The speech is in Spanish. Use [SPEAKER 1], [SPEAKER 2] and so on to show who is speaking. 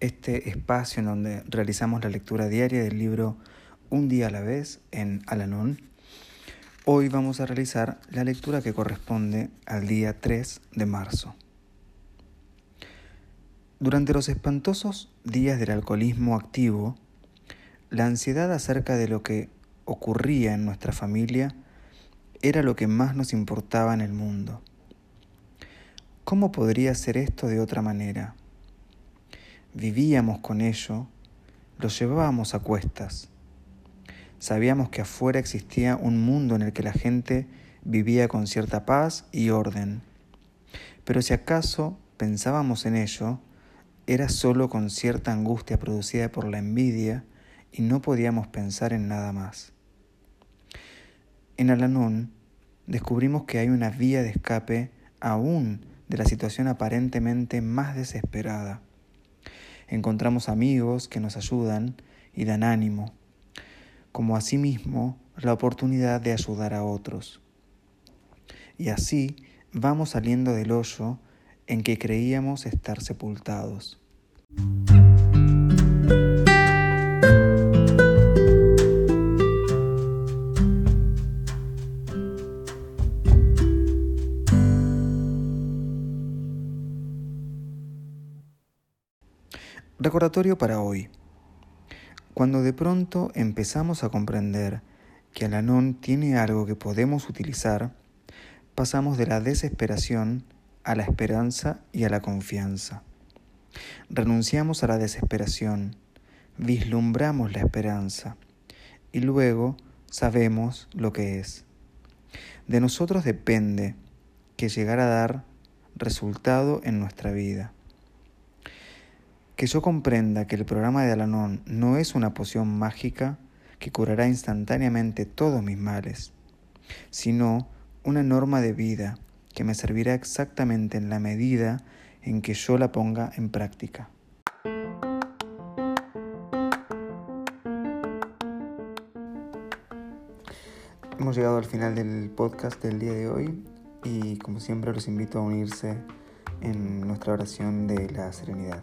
[SPEAKER 1] este espacio en donde realizamos la lectura diaria del libro Un día a la vez en Alanón Hoy vamos a realizar la lectura que corresponde al día 3 de marzo. Durante los espantosos días del alcoholismo activo, la ansiedad acerca de lo que ocurría en nuestra familia era lo que más nos importaba en el mundo. ¿Cómo podría ser esto de otra manera? Vivíamos con ello, lo llevábamos a cuestas Sabíamos que afuera existía un mundo en el que la gente vivía con cierta paz y orden. Pero si acaso pensábamos en ello, era solo con cierta angustia producida por la envidia y no podíamos pensar en nada más. En Alanón descubrimos que hay una vía de escape aún de la situación aparentemente más desesperada. Encontramos amigos que nos ayudan y dan ánimo como asimismo la oportunidad de ayudar a otros. Y así vamos saliendo del hoyo en que creíamos estar sepultados. Recordatorio para hoy. Cuando de pronto empezamos a comprender que Alanón tiene algo que podemos utilizar, pasamos de la desesperación a la esperanza y a la confianza. Renunciamos a la desesperación, vislumbramos la esperanza y luego sabemos lo que es. De nosotros depende que llegar a dar resultado en nuestra vida. Que yo comprenda que el programa de Alanón no es una poción mágica que curará instantáneamente todos mis males, sino una norma de vida que me servirá exactamente en la medida en que yo la ponga en práctica. Hemos llegado al final del podcast del día de hoy y como siempre los invito a unirse en nuestra oración de la serenidad.